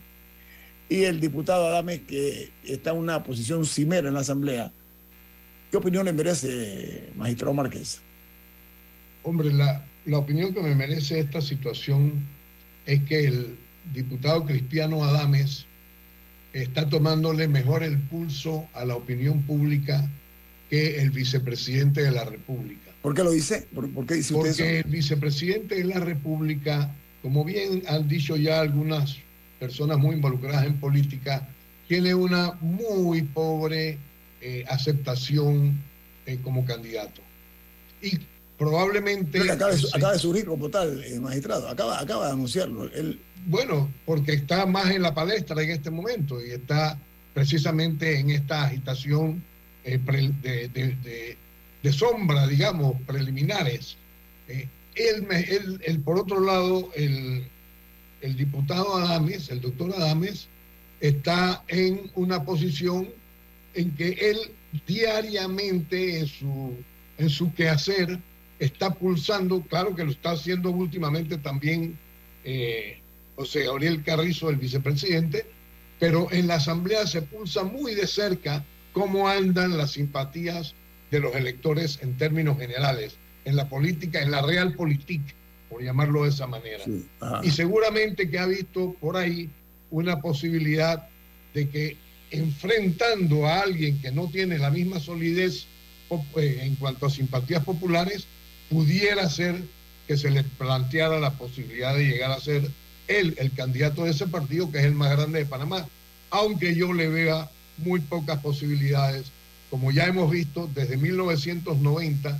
y el diputado Adames, que está en una posición cimera en la Asamblea. ¿Qué opinión le merece, magistrado Márquez? Hombre, la, la opinión que me merece esta situación es que el diputado Cristiano Adames está tomándole mejor el pulso a la opinión pública que el vicepresidente de la República. ¿Por qué lo dice? ¿Por, por qué dice usted Porque eso? el vicepresidente de la República, como bien han dicho ya algunas personas muy involucradas en política, tiene una muy pobre eh, aceptación eh, como candidato. Y probablemente... Acaba, de, acaba de surgir como tal, eh, magistrado. Acaba, acaba de anunciarlo. Él, Bueno, porque está más en la palestra en este momento y está precisamente en esta agitación eh, pre- de, de- de- de sombra, digamos, preliminares. Él, por otro lado, el, el diputado Adames, el doctor Adames, está en una posición en que él diariamente en su, en su quehacer está pulsando, claro que lo está haciendo últimamente también eh, José Gabriel Carrizo, el vicepresidente, pero en la Asamblea se pulsa muy de cerca cómo andan las simpatías de los electores en términos generales, en la política, en la realpolitik, por llamarlo de esa manera. sí. Y seguramente que ha visto por ahí una posibilidad de que enfrentando a alguien que no tiene la misma solidez eh, en cuanto a simpatías populares, pudiera ser que se le planteara la posibilidad de llegar a ser él el candidato de ese partido, que es el más grande de Panamá, aunque yo le vea muy pocas posibilidades, como ya hemos visto desde 1990,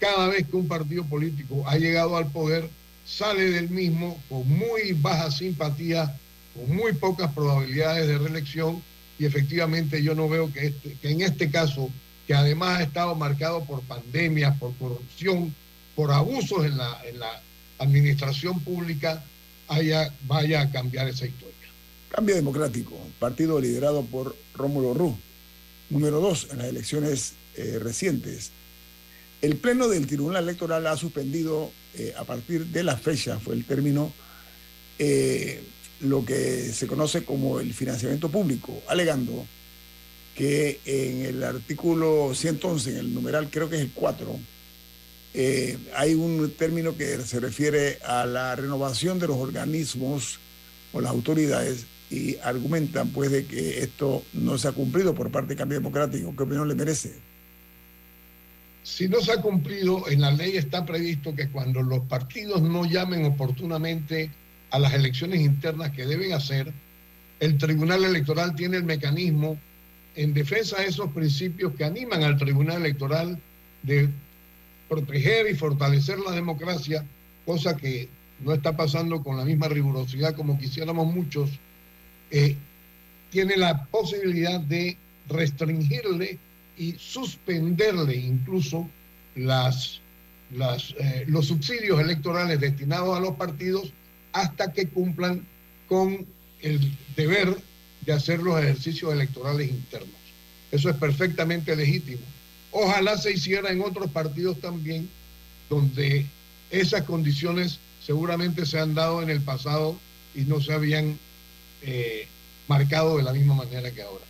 cada vez que un partido político ha llegado al poder, sale del mismo con muy baja simpatía, con muy pocas probabilidades de reelección y efectivamente yo no veo que, este- en este caso, que además ha estado marcado por pandemias, por corrupción, por abusos en la, en la administración pública, haya, vaya a cambiar esa historia. Cambio Democrático, partido liderado por Rómulo Ruz, número dos en las elecciones eh, recientes. El Pleno del Tribunal Electoral ha suspendido eh, a partir de la fecha, fue el término, eh, lo que se conoce como el financiamiento público, alegando que en el artículo 111, en el numeral creo que es el 4, eh, hay un término que se refiere a la renovación de los organismos o las autoridades y argumentan pues de que esto no se ha cumplido por parte del cambio democrático. ¿Qué opinión le merece? Si no se ha cumplido, en la ley está previsto que cuando los partidos no llamen oportunamente a las elecciones internas que deben hacer, el Tribunal Electoral tiene el mecanismo en defensa de esos principios que animan al Tribunal Electoral de proteger y fortalecer la democracia, cosa que no está pasando con la misma rigurosidad como quisiéramos muchos, eh, tiene la posibilidad de restringirle y suspenderle incluso las, eh, los subsidios electorales destinados a los partidos hasta que cumplan con el deber de hacer los ejercicios electorales internos. Eso es perfectamente legítimo. Ojalá se hiciera en otros partidos también, donde esas condiciones seguramente se han dado en el pasado y no se habían eh, marcado de la misma manera que ahora.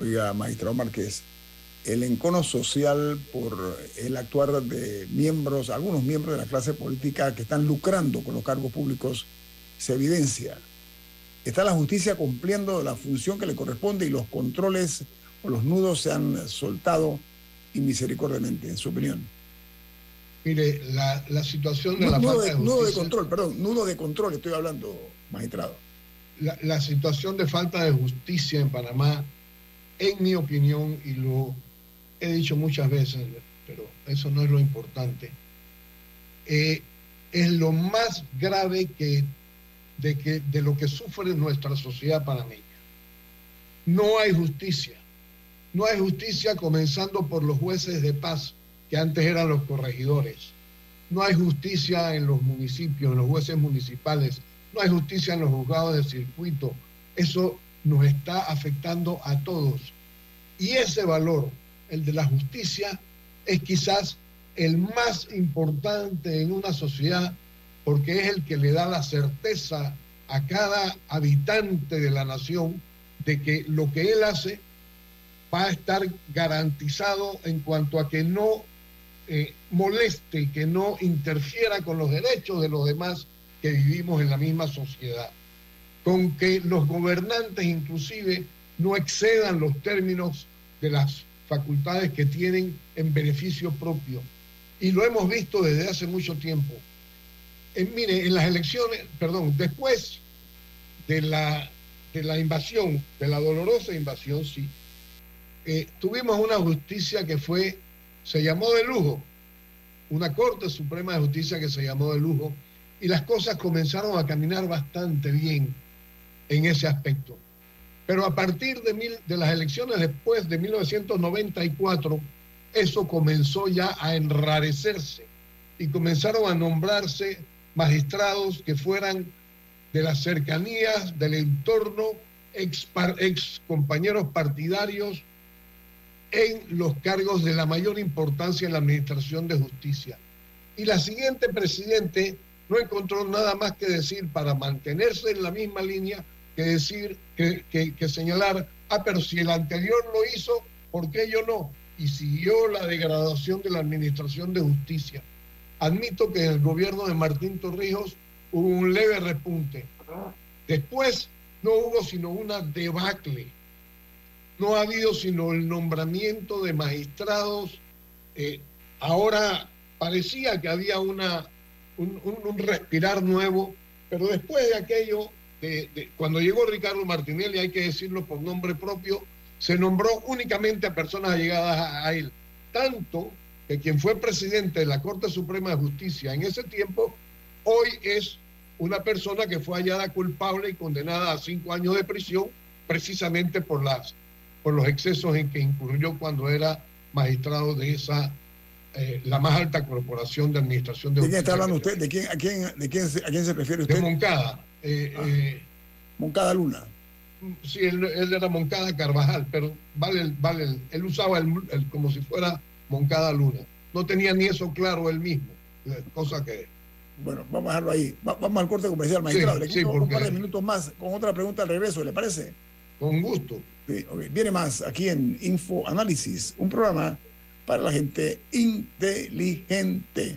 Oiga, magistrado Márquez, el encono social por el actuar de miembros, algunos miembros de la clase política que están lucrando con los cargos públicos, se evidencia. ¿Está la justicia cumpliendo la función que le corresponde y los controles o los nudos se han soltado inmisericordiamente, en su opinión? Mire, la, la situación de la nudo falta de, de nudo de justicia- control, perdón, nudo de control estoy hablando, magistrado. la, la situación de falta de justicia en Panamá, en mi opinión, y lo he dicho muchas veces, pero eso no es lo importante, eh, es lo más grave que de, que, de lo que sufre nuestra sociedad panameña. No hay justicia. No hay justicia comenzando por los jueces de paz, que antes eran los corregidores. No hay justicia en los municipios, en los jueces municipales. No hay justicia en los juzgados de circuito. Eso nos está afectando a todos. Y ese valor, el de la justicia, es quizás el más importante en una sociedad porque es el que le da la certeza a cada habitante de la nación de que lo que él hace va a estar garantizado en cuanto a que no eh, moleste, que no interfiera con los derechos de los demás que vivimos en la misma sociedad, con que los gobernantes inclusive no excedan los términos de las facultades que tienen en beneficio propio. Y lo hemos visto desde hace mucho tiempo. En, mire, en las elecciones, perdón, después de la, de la invasión, de la dolorosa invasión, sí, eh, tuvimos una justicia que fue, se llamó de lujo, una Corte Suprema de Justicia que se llamó de lujo, y las cosas comenzaron a caminar bastante bien en ese aspecto. Pero a partir de, mil, de las elecciones después de 1994, eso comenzó ya a enrarecerse y comenzaron a nombrarse magistrados que fueran de las cercanías, del entorno, ex, ex compañeros partidarios en los cargos de la mayor importancia en la administración de justicia. Y la siguiente presidente no encontró nada más que decir para mantenerse en la misma línea que decir, que, que- señalar, ah, pero si el anterior lo hizo, ¿por qué yo no? Y siguió la degradación de la administración de justicia. Admito que en el gobierno de Martín Torrijos hubo un leve repunte. Después no hubo sino una debacle. No ha habido sino el nombramiento de magistrados. Eh, ahora parecía que había una, un, un- un respirar nuevo, pero después de aquello, de- de- cuando llegó Ricardo Martinelli, hay que decirlo por nombre propio, se nombró únicamente a personas allegadas a, a él. Tanto que quien fue presidente de la Corte Suprema de Justicia en ese tiempo, hoy es una persona que fue hallada culpable y condenada a cinco años de prisión precisamente por, las, por los excesos en que incurrió cuando era magistrado de esa, eh, la más alta corporación de administración de ¿De quién está hablando usted? ¿De quién, a, quién, de quién, se- ¿A quién se refiere de usted? Moncada. Eh, Ah. eh, Moncada Luna. sí, él, él era Moncada Carvajal, pero vale, vale él usaba el, el- como si fuera Moncada Luna. No tenía ni eso claro él mismo, cosa que... Bueno, vamos a dejarlo ahí. Va- vamos al corte comercial, magistrado. Sí, Le sí, quito un porque- par de minutos más con otra pregunta al regreso, ¿le parece? Con gusto. Sí. Viene más aquí en Info Análisis, un programa para la gente inteligente.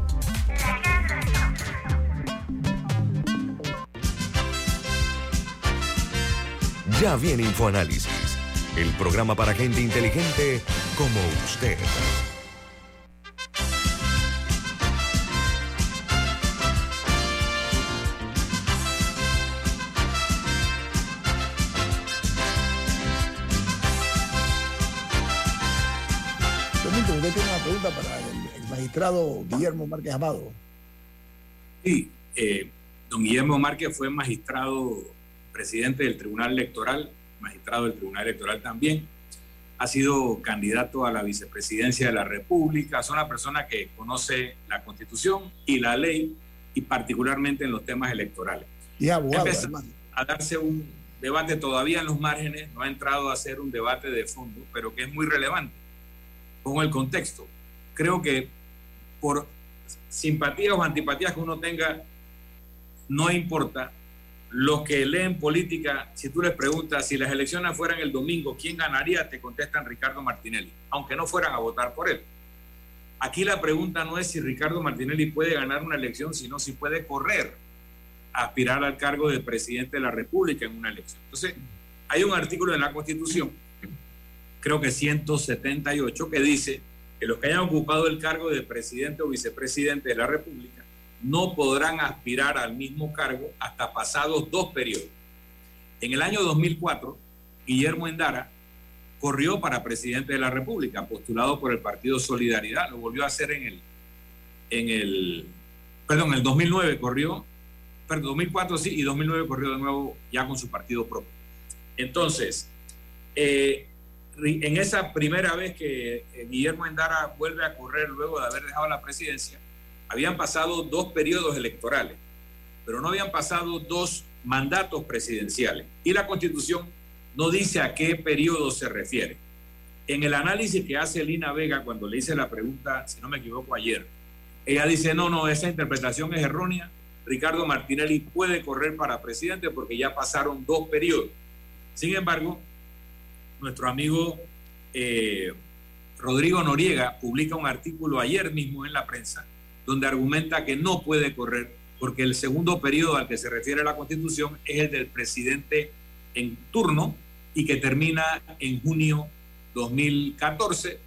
Ya viene InfoAnálisis, el programa para gente inteligente como usted. Tiene una pregunta para el, el magistrado Guillermo Márquez Amado. Sí, eh, don Guillermo Márquez fue magistrado, presidente del Tribunal Electoral, magistrado del Tribunal Electoral también. Ha sido candidato a la vicepresidencia de la República. Es una persona que conoce la Constitución y la ley, y particularmente en los temas electorales. Y abogado, a darse un debate todavía en los márgenes, no ha entrado a hacer un debate de fondo, pero que es muy relevante con el contexto. Creo que por simpatías o antipatías que uno tenga, no importa. Los que leen política, si tú les preguntas si las elecciones fueran el domingo, ¿quién ganaría? Te contestan Ricardo Martinelli, aunque no fueran a votar por él. Aquí la pregunta no es si Ricardo Martinelli puede ganar una elección, sino si puede correr, aspirar al cargo de presidente de la República en una elección. Entonces, hay un artículo en la Constitución, creo que 178, que dice que los que hayan ocupado el cargo de presidente o vicepresidente de la República no podrán aspirar al mismo cargo hasta pasados dos periodos. En el año 2004, Guillermo Endara corrió para presidente de la República, postulado por el Partido Solidaridad, lo volvió a hacer en el, en el, perdón, en el 2009 corrió, perdón, 2004 sí, y 2009 corrió de nuevo ya con su partido propio. Entonces, eh, en esa primera vez que eh, Guillermo Endara vuelve a correr luego de haber dejado la presidencia, habían pasado dos periodos electorales, pero no habían pasado dos mandatos presidenciales. Y la constitución no dice a qué periodo se refiere. En el análisis que hace Lina Vega cuando le hice la pregunta, si no me equivoco ayer, ella dice, no, no, esa interpretación es errónea. Ricardo Martinelli puede correr para presidente porque ya pasaron dos periodos. Sin embargo, nuestro amigo eh, Rodrigo Noriega publica un artículo ayer mismo en la prensa donde argumenta que no puede correr porque el segundo periodo al que se refiere la constitución es el del presidente en turno y que termina en junio 2014,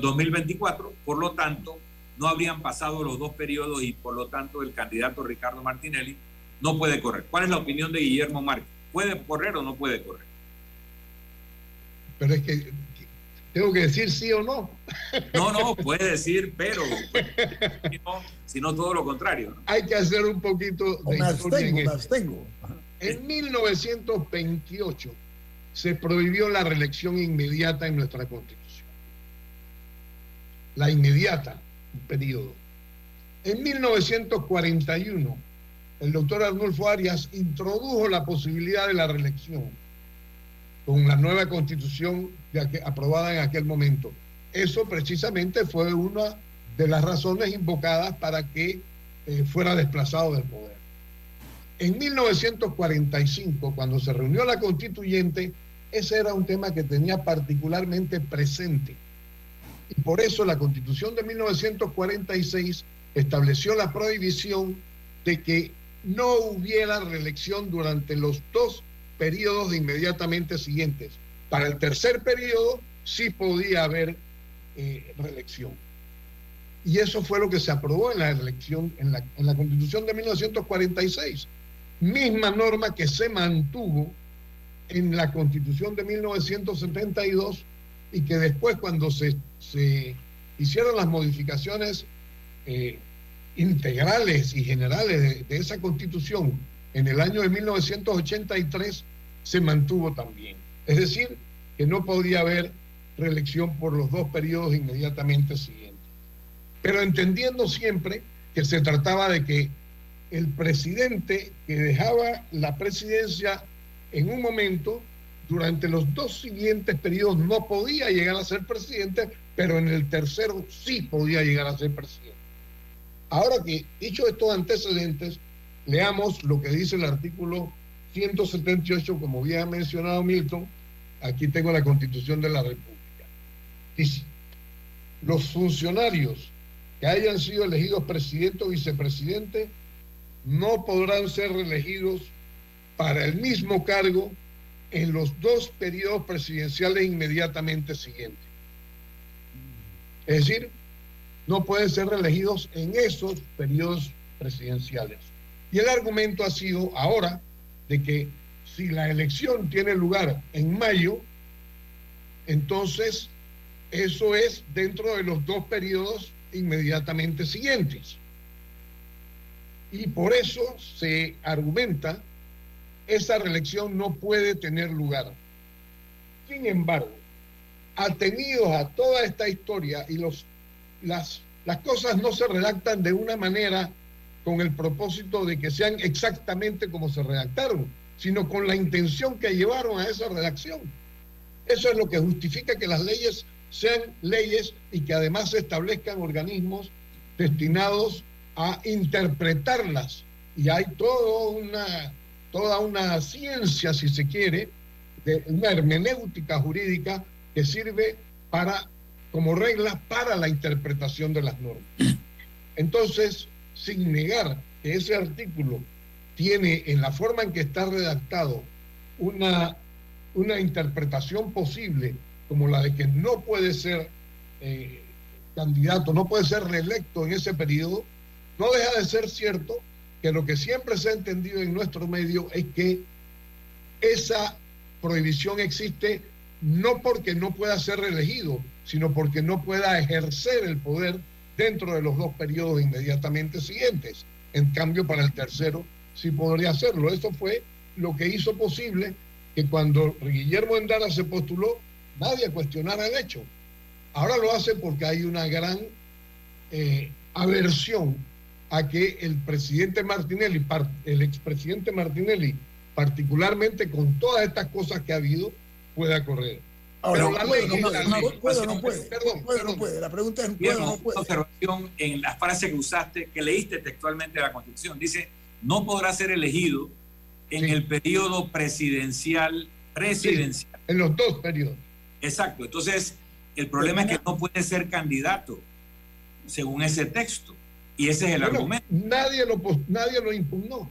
2024, por lo tanto, no habrían pasado los dos periodos y por lo tanto el candidato Ricardo Martinelli no puede correr. ¿Cuál es la opinión de Guillermo Márquez? ¿Puede correr o no puede correr? Pero es que tengo que decir sí o no. No, no, puede decir, pero si no, sino todo lo contrario. ¿no? Hay que hacer un poquito de me historia en abstengo, me esto. abstengo. En 1928 se prohibió la reelección inmediata en nuestra constitución. La inmediata, un periodo. En 1941, el doctor Arnulfo Arias introdujo la posibilidad de la reelección con la nueva constitución aprobada en aquel momento. Eso precisamente fue una de las razones invocadas para que eh, fuera desplazado del poder. En 1945, cuando se reunió la constituyente, ese era un tema que tenía particularmente presente. Y por eso la constitución de 1946 estableció la prohibición de que no hubiera reelección durante los dos periodos inmediatamente siguientes. Para el tercer periodo sí podía haber eh, reelección. Y eso fue lo que se aprobó en la elección, en la, en la constitución de 1946. Misma norma que se mantuvo en la constitución de 1972 y que después cuando se, se hicieron las modificaciones eh, integrales y generales de, de esa constitución en el año de 1983 se mantuvo también. Es decir, que no podía haber reelección por los dos periodos inmediatamente siguientes. Pero entendiendo siempre que se trataba de que el presidente que dejaba la presidencia en un momento, durante los dos siguientes periodos, no podía llegar a ser presidente, pero en el tercero sí podía llegar a ser presidente. Ahora que, dicho estos antecedentes, leamos lo que dice el artículo 178, como bien ha mencionado Milton, aquí tengo la constitución de la República. Dice, los funcionarios que hayan sido elegidos presidente o vicepresidente no podrán ser reelegidos para el mismo cargo en los dos periodos presidenciales inmediatamente siguientes. Es decir, no pueden ser reelegidos en esos periodos presidenciales. Y el argumento ha sido ahora de que si la elección tiene lugar en mayo, entonces eso es dentro de los dos periodos inmediatamente siguientes. Y por eso se argumenta esa reelección no puede tener lugar. Sin embargo, atenidos a toda esta historia y los, las, las cosas no se redactan de una manera con el propósito de que sean exactamente como se redactaron, sino con la intención que llevaron a esa redacción. Eso es lo que justifica que las leyes sean leyes y que además se establezcan organismos destinados a interpretarlas. Y hay toda una, ciencia, si se quiere, de una hermenéutica jurídica que sirve como regla para la interpretación de las normas. Entonces, sin negar que ese artículo tiene en la forma en que está redactado una, una interpretación posible como la de que no puede ser eh, candidato, no puede ser reelecto en ese periodo, no deja de ser cierto que lo que siempre se ha entendido en nuestro medio es que esa prohibición existe no porque no pueda ser reelegido, sino porque no pueda ejercer el poder dentro de los dos periodos inmediatamente siguientes. En cambio, para el tercero sí podría hacerlo. Eso fue lo que hizo posible que cuando Guillermo Endara se postuló, nadie cuestionara el hecho. Ahora lo hace porque hay una gran eh, aversión a que el presidente Martinelli, el expresidente Martinelli, particularmente con todas estas cosas que ha habido, pueda correr. Ahora, Pero ley no puede, no puede, no puede, Perdón, puede, no perdón. puede. La pregunta es, ¿puede Bien, o no puede? observación en la frase que usaste, que leíste textualmente de la Constitución. Dice, no podrá ser elegido en Sí. el periodo presidencial, presidencial. En los dos periodos. Exacto. Entonces, el problema es que no puede ser candidato según ese texto. Y ese es el Bueno, argumento. Nadie lo, nadie lo impugnó.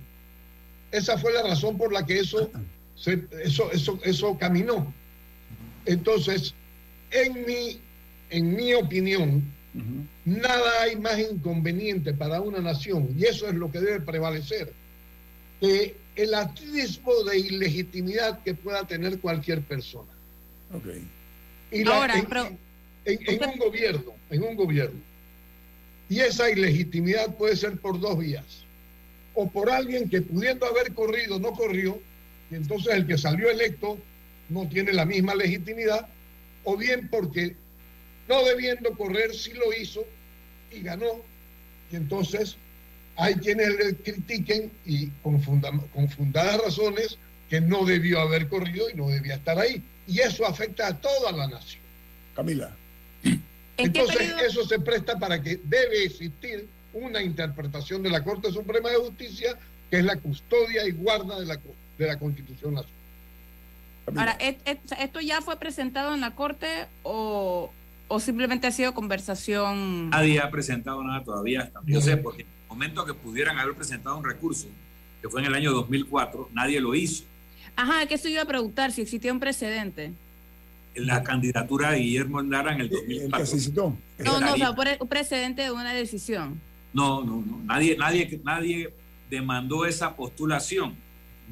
Esa fue la razón por la que eso, se- eso, eso, eso caminó. Entonces, en mi, en mi opinión, nada hay más inconveniente para una nación, y eso es lo que debe prevalecer, que el atisbo de ilegitimidad que pueda tener cualquier persona. Ok. Y la- Ahora, en, pero- en- en un gobierno, en un gobierno. Y esa ilegitimidad puede ser por dos vías. O por alguien que pudiendo haber corrido no corrió, y entonces el que salió electo no tiene la misma legitimidad, o bien porque no debiendo correr sí lo hizo y ganó, y entonces hay quienes le critiquen y con, funda- con fundadas razones que no debió haber corrido y no debía estar ahí. Y eso afecta a toda la nación. Camila. ¿En qué Entonces, eso se presta para que debe existir una interpretación de la Corte Suprema de Justicia, que es la custodia y guarda de la, de la Constitución Nacional. Ahora, ¿et- et- ¿esto ya fue presentado en la corte o, o simplemente ha sido conversación? Nadie ha presentado nada todavía. hasta Yo sé, porque en el momento que pudieran haber presentado un recurso, que fue en el año 2004, nadie lo hizo. Ajá, que eso iba a preguntar si existía un precedente. La candidatura de Guillermo Endara en el El que 2004. se citó. No, no, o sea, un precedente de una decisión. No, no, no. Nadie, nadie, nadie demandó esa postulación.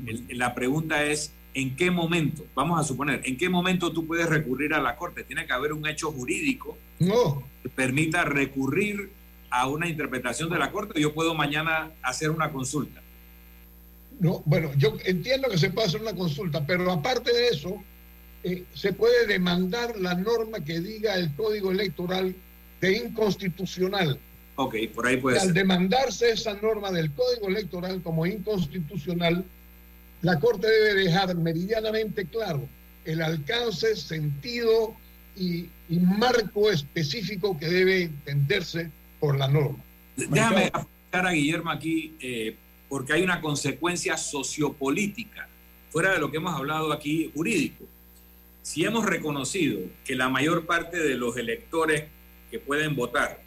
El- la pregunta es, ¿en qué momento? Vamos a suponer, ¿en qué momento tú puedes recurrir a la Corte? Tiene que haber un hecho jurídico No, que permita recurrir a una interpretación de la Corte. Yo puedo mañana hacer una consulta. no, bueno, yo entiendo que se puede hacer una consulta, pero aparte de eso, eh, se puede demandar la norma que diga el Código Electoral de inconstitucional. Ok, por ahí puede al ser. demandarse esa norma del Código Electoral como inconstitucional, la Corte debe dejar meridianamente claro el alcance, sentido y, y marco específico que debe entenderse por la norma. Déjame apuntar a Guillermo aquí, eh, porque hay una consecuencia sociopolítica, fuera de lo que hemos hablado aquí jurídico. Si hemos reconocido que la mayor parte de los electores que pueden votar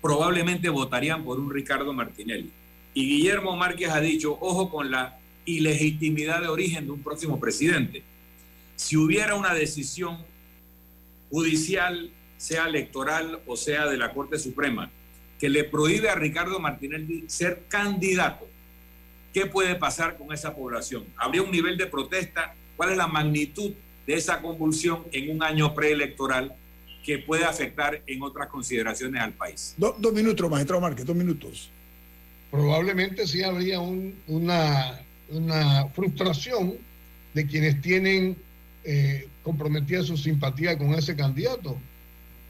probablemente votarían por un Ricardo Martinelli, y Guillermo Márquez ha dicho, ojo con la ilegitimidad de origen de un próximo presidente. Si hubiera una decisión judicial, sea electoral o sea de la Corte Suprema, que le prohíbe a Ricardo Martinelli ser candidato, ¿qué puede pasar con esa población? ¿Habría un nivel de protesta? ¿Cuál es la magnitud de esa convulsión en un año preelectoral que puede afectar en otras consideraciones al país? Do- dos minutos, magistrado Márquez, dos minutos. probablemente sí habría un- una, una frustración de quienes tienen eh, comprometida su simpatía con ese candidato.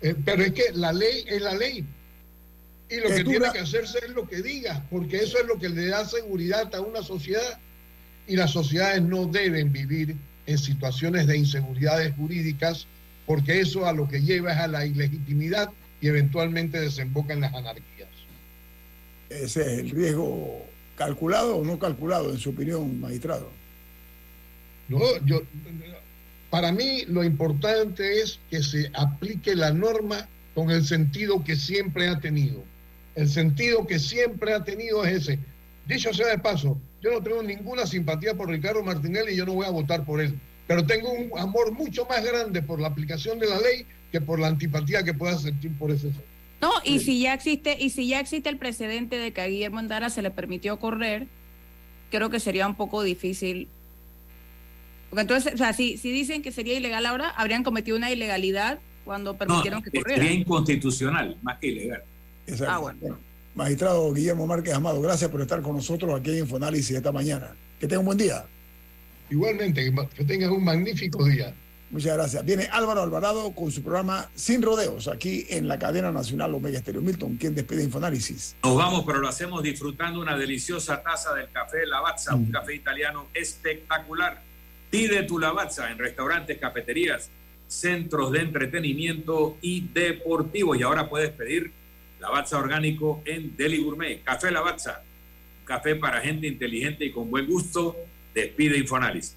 Eh, pero es que la ley es la ley. Y lo Es que dura. tiene que hacerse es lo que diga, porque eso es lo que le da seguridad a una sociedad. Y las sociedades no deben vivir en situaciones de inseguridades jurídicas, porque eso a lo que lleva es a la ilegitimidad y eventualmente desemboca en las anarquías. ¿Ese es el riesgo calculado o no calculado, en su opinión, magistrado? No, yo, para mí lo importante es que se aplique la norma con el sentido que siempre ha tenido. El sentido que siempre ha tenido es ese. Dicho sea de paso, yo no tengo ninguna simpatía por Ricardo Martinelli y yo no voy a votar por él. Pero tengo un amor mucho más grande por la aplicación de la ley que por la antipatía que pueda sentir por ese ser. No, y si ya existe, y si ya existe el precedente de que a Guillermo Andara se le permitió correr, creo que sería un poco difícil. Porque entonces, o sea, si, si dicen que sería ilegal ahora, habrían cometido una ilegalidad cuando No, permitieron que corriera. sería inconstitucional, más que ilegal. Exacto. Ah, bueno. Magistrado Guillermo Márquez Amado, gracias por estar con nosotros aquí en Infoanálisis esta mañana. Que tenga un buen día. Igualmente, que tengas un magnífico día. Muchas gracias. Viene Álvaro Alvarado con su programa Sin Rodeos, aquí en la cadena nacional Omega Estéreo. Milton, ¿quién despide Infoanálisis? Nos vamos, pero lo hacemos disfrutando una deliciosa taza del café Lavazza, un café italiano espectacular. Pide tu Lavazza en restaurantes, cafeterías, centros de entretenimiento y deportivos. Y ahora puedes pedir Lavazza orgánico en Deli Gourmet. Café Lavazza, café para gente inteligente y con buen gusto. Despide Infoanálisis.